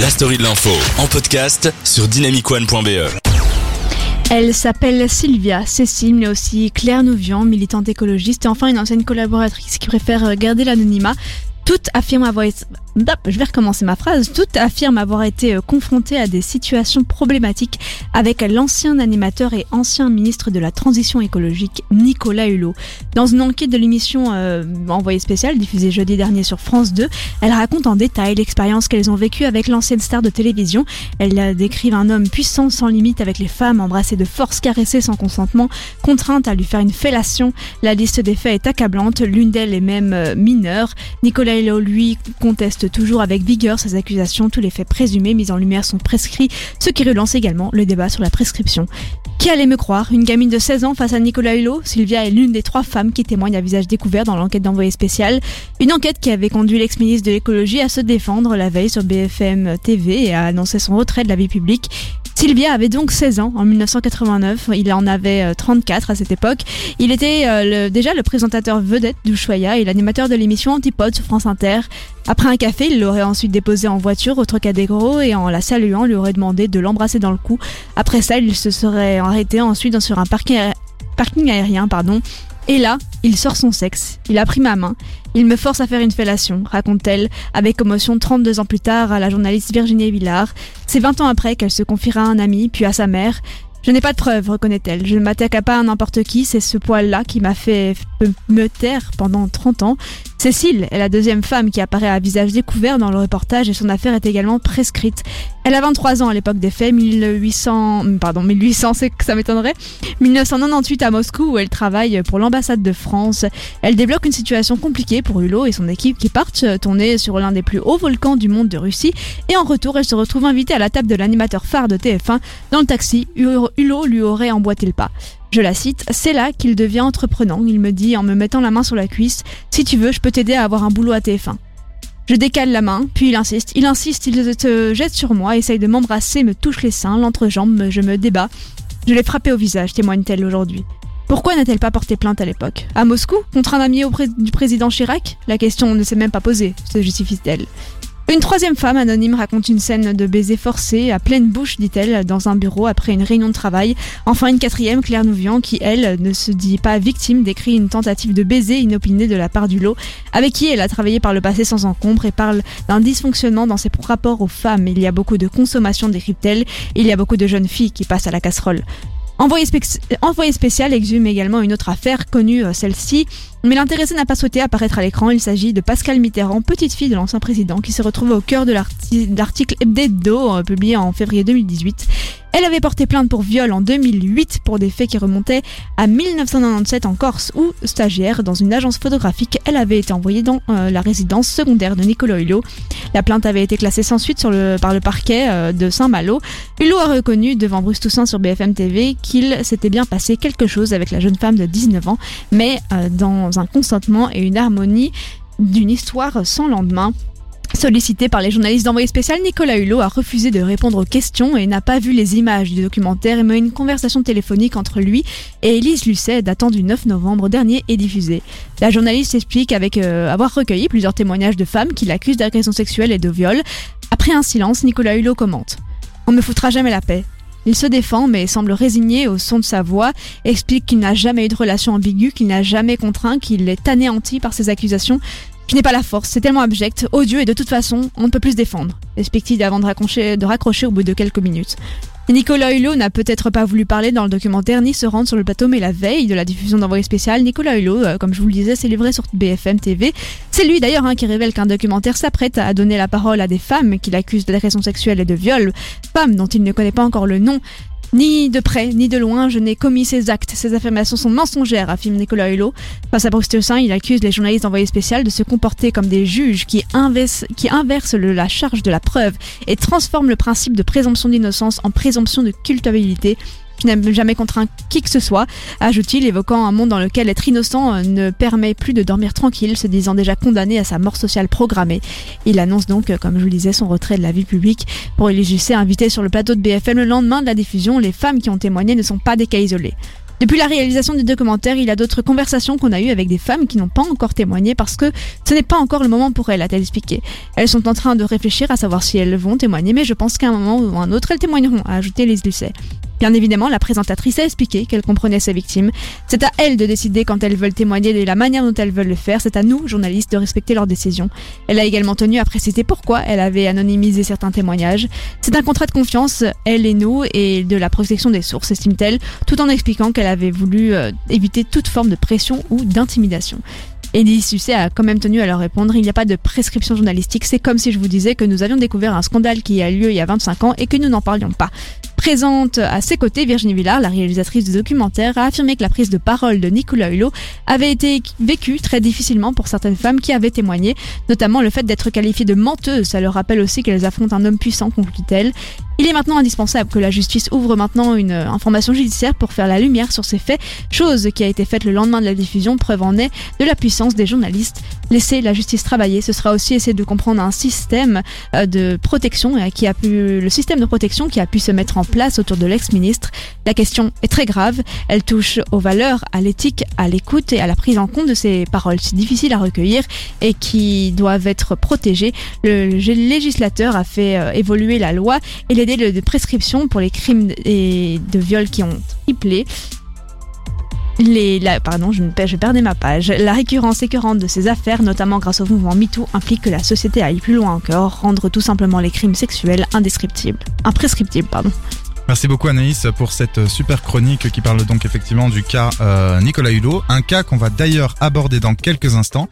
La story de l'info en podcast sur dynamicone.be. Elle s'appelle Sylvia, Cécile, mais aussi Claire Nouvian, militante écologiste et enfin une ancienne collaboratrice qui préfère garder l'anonymat. Toutes affirment avoir été... Je vais recommencer ma phrase. Toutes affirment avoir été euh, confrontées à des situations problématiques avec l'ancien animateur et ancien ministre de la Transition écologique Nicolas Hulot. Dans une enquête de l'émission euh, Envoyé spécial diffusée jeudi dernier sur France 2, elle raconte en détail l'expérience qu'elles ont vécue avec l'ancienne star de télévision. Elle décrivent un homme puissant sans limite avec les femmes, embrassé de force, caressé sans consentement, contrainte à lui faire une fellation. La liste des faits est accablante, l'une d'elles est même euh, mineure. Nicolas Hulot, lui, conteste toujours avec vigueur ces accusations. Tous les faits présumés mis en lumière sont prescrits, ce qui relance également le débat sur la prescription. Qui allait me croire? Une gamine de 16 ans face à Nicolas Hulot? Sylvia est l'une des trois femmes qui témoignent à visage découvert dans l'enquête d'envoyé spécial. Une enquête qui avait conduit l'ex-ministre de l'écologie à se défendre la veille sur BFM TV et à annoncer son retrait de la vie publique. Sylvia avait donc 16 ans en 1989, il en avait 34 euh, à cette époque. Il était euh, déjà le présentateur vedette d'Ushuaïa et l'animateur de l'émission Antipode sur France Inter. Après un café, il l'aurait ensuite déposé en voiture au Trocadéro et en la saluant, lui aurait demandé de l'embrasser dans le cou. Après ça, il se serait arrêté ensuite sur un parking, parking aérien, pardon, et là, il sort son sexe. Il a pris ma main. Il me force à faire une fellation, raconte-t-elle, avec commotion 32 ans plus tard à la journaliste Virginie Villard. C'est 20 ans après qu'elle se confiera à un ami, puis à sa mère. Je n'ai pas de preuves, reconnaît-elle. Je ne m'attaque à pas à n'importe qui, c'est ce poil-là qui m'a fait me taire pendant 30 ans. Cécile est la deuxième femme qui apparaît à visage découvert dans le reportage et son affaire est également prescrite. Elle a 23 ans à l'époque des faits, 1800, pardon, 1800, c'est que ça m'étonnerait. 1998 à Moscou où elle travaille pour l'ambassade de France. Elle débloque une situation compliquée pour Hulot et son équipe qui partent tourner sur l'un des plus hauts volcans du monde de Russie et en retour elle se retrouve invitée à la table de l'animateur phare de TF1. Dans le taxi, Hulot lui aurait emboîté le pas. Je la cite, c'est là qu'il devient entreprenant. Il me dit en me mettant la main sur la cuisse, si tu veux, je peux t'aider à avoir un boulot à TF1. Je décale la main, puis il insiste, il insiste, il se jette sur moi, essaye de m'embrasser, me touche les seins, l'entrejambe, je me débat. Je l'ai frappé au visage, témoigne-t-elle aujourd'hui. Pourquoi n'a-t-elle pas porté plainte à l'époque? À Moscou? Contre un ami du président Chirac? La question ne s'est même pas posée, se justifie-t-elle. Une troisième femme anonyme raconte une scène de baiser forcé à pleine bouche, dit-elle, dans un bureau après une réunion de travail. Enfin, une quatrième, Claire Nouvian, qui, elle, ne se dit pas victime, décrit une tentative de baiser inopinée de la part du lot, avec qui elle a travaillé par le passé sans encombre et parle d'un dysfonctionnement dans ses rapports aux femmes. Il y a beaucoup de consommation, décrypte-t-elle. Il y a beaucoup de jeunes filles qui passent à la casserole. Envoyé, spécial exhume également une autre affaire connue, euh, celle-ci, mais l'intéressé n'a pas souhaité apparaître à l'écran. Il s'agit de Pascal Mitterrand, petite fille de l'ancien président, qui se retrouve au cœur de l'article Hebdo euh, publié en février 2018 elle avait porté plainte pour viol en 2008 pour des faits qui remontaient à 1997 en Corse où, stagiaire dans une agence photographique, elle avait été envoyée dans euh, la résidence secondaire de Nicolas Hulot. La plainte avait été classée sans suite par le parquet euh, de Saint-Malo. Hulot a reconnu devant Bruce Toussaint sur BFM TV qu'il s'était bien passé quelque chose avec la jeune femme de 19 ans, mais dans un consentement et une harmonie d'une histoire sans lendemain. Sollicité par les journalistes d'envoyé spécial, Nicolas Hulot a refusé de répondre aux questions et n'a pas vu les images du documentaire, mais une conversation téléphonique entre lui et Élise Lucet datant du 9 novembre dernier est diffusée. La journaliste explique avec euh, avoir recueilli plusieurs témoignages de femmes qui l'accusent d'agression sexuelle et de viol. Après un silence, Nicolas Hulot commente On me foutra jamais la paix. Il se défend mais semble résigné au son de sa voix, explique qu'il n'a jamais eu de relation ambiguë, qu'il n'a jamais contraint, qu'il est anéanti par ses accusations. Je n'ai pas la force, c'est tellement abject, odieux et de toute façon, on ne peut plus se défendre, explique-t-il avant de raccrocher, de raccrocher au bout de quelques minutes. Nicolas Hulot n'a peut-être pas voulu parler dans le documentaire ni se rendre sur le plateau, mais la veille de la diffusion d'envoyé spécial, Nicolas Hulot, euh, comme je vous le disais, s'est livré sur BFM TV. C'est lui d'ailleurs hein, qui révèle qu'un documentaire s'apprête à donner la parole à des femmes qu'il accuse d'agression sexuelle et de viol, femmes dont il ne connaît pas encore le nom. Ni de près, ni de loin, je n'ai commis ces actes. Ces affirmations sont mensongères, affirme Nicolas Hulot. Face à Bruce Toussaint, il accuse les journalistes envoyés spécial de se comporter comme des juges qui inversent la charge de la preuve et transforment le principe de présomption d'innocence en présomption de culpabilité. Je n'aime jamais contraint qui que ce soit, ajoute-t-il, évoquant un monde dans lequel être innocent euh, ne permet plus de dormir tranquille, se disant déjà condamné à sa mort sociale programmée. Il annonce donc, euh, comme je vous le disais, son retrait de la vie publique. Pour Elie invité sur le plateau de BFM le lendemain de la diffusion, les femmes qui ont témoigné ne sont pas des cas isolés. Depuis la réalisation du documentaire, il y a d'autres conversations qu'on a eues avec des femmes qui n'ont pas encore témoigné parce que ce n'est pas encore le moment pour elles, a-t-elle expliqué. Elles sont en train de réfléchir à savoir si elles vont témoigner, mais je pense qu'à un moment ou un autre, elles témoigneront, a ajouté Lucet. Bien évidemment, la présentatrice a expliqué qu'elle comprenait ses victimes. C'est à elles de décider quand elles veulent témoigner de la manière dont elles veulent le faire. C'est à nous, journalistes, de respecter leurs décisions. Elle a également tenu à préciser pourquoi elle avait anonymisé certains témoignages. C'est un contrat de confiance, elle et nous, et de la protection des sources, estime-t-elle, tout en expliquant qu'elle avait voulu euh, éviter toute forme de pression ou d'intimidation. Elie Susset a quand même tenu à leur répondre, il n'y a pas de prescription journalistique, c'est comme si je vous disais que nous avions découvert un scandale qui a lieu il y a 25 ans et que nous n'en parlions pas. Présente à ses côtés, Virginie Villard, la réalisatrice du documentaire, a affirmé que la prise de parole de Nicolas Hulot avait été vécue très difficilement pour certaines femmes qui avaient témoigné, notamment le fait d'être qualifiée de menteuse. Ça leur rappelle aussi qu'elles affrontent un homme puissant, conclut-elle. Il est maintenant indispensable que la justice ouvre maintenant une information judiciaire pour faire la lumière sur ces faits, chose qui a été faite le lendemain de la diffusion, preuve en est de la puissance des journalistes. Laisser la justice travailler, ce sera aussi essayer de comprendre un système euh, de protection euh, qui a pu, le système de protection qui a pu se mettre en place autour de l'ex-ministre. La question est très grave, elle touche aux valeurs, à l'éthique, à l'écoute et à la prise en compte de ces paroles si difficiles à recueillir et qui doivent être protégées. Le législateur a fait euh, évoluer la loi et de prescription pour les crimes et de viol qui ont triplé. Les, la, pardon, je, je perdais ma page. La récurrence écœurante de ces affaires, notamment grâce au mouvement MeToo, implique que la société aille plus loin encore, rendre tout simplement les crimes sexuels indescriptibles. Imprescriptibles, pardon. Merci beaucoup Anaïs pour cette super chronique qui parle donc effectivement du cas euh, Nicolas Hulot, un cas qu'on va d'ailleurs aborder dans quelques instants.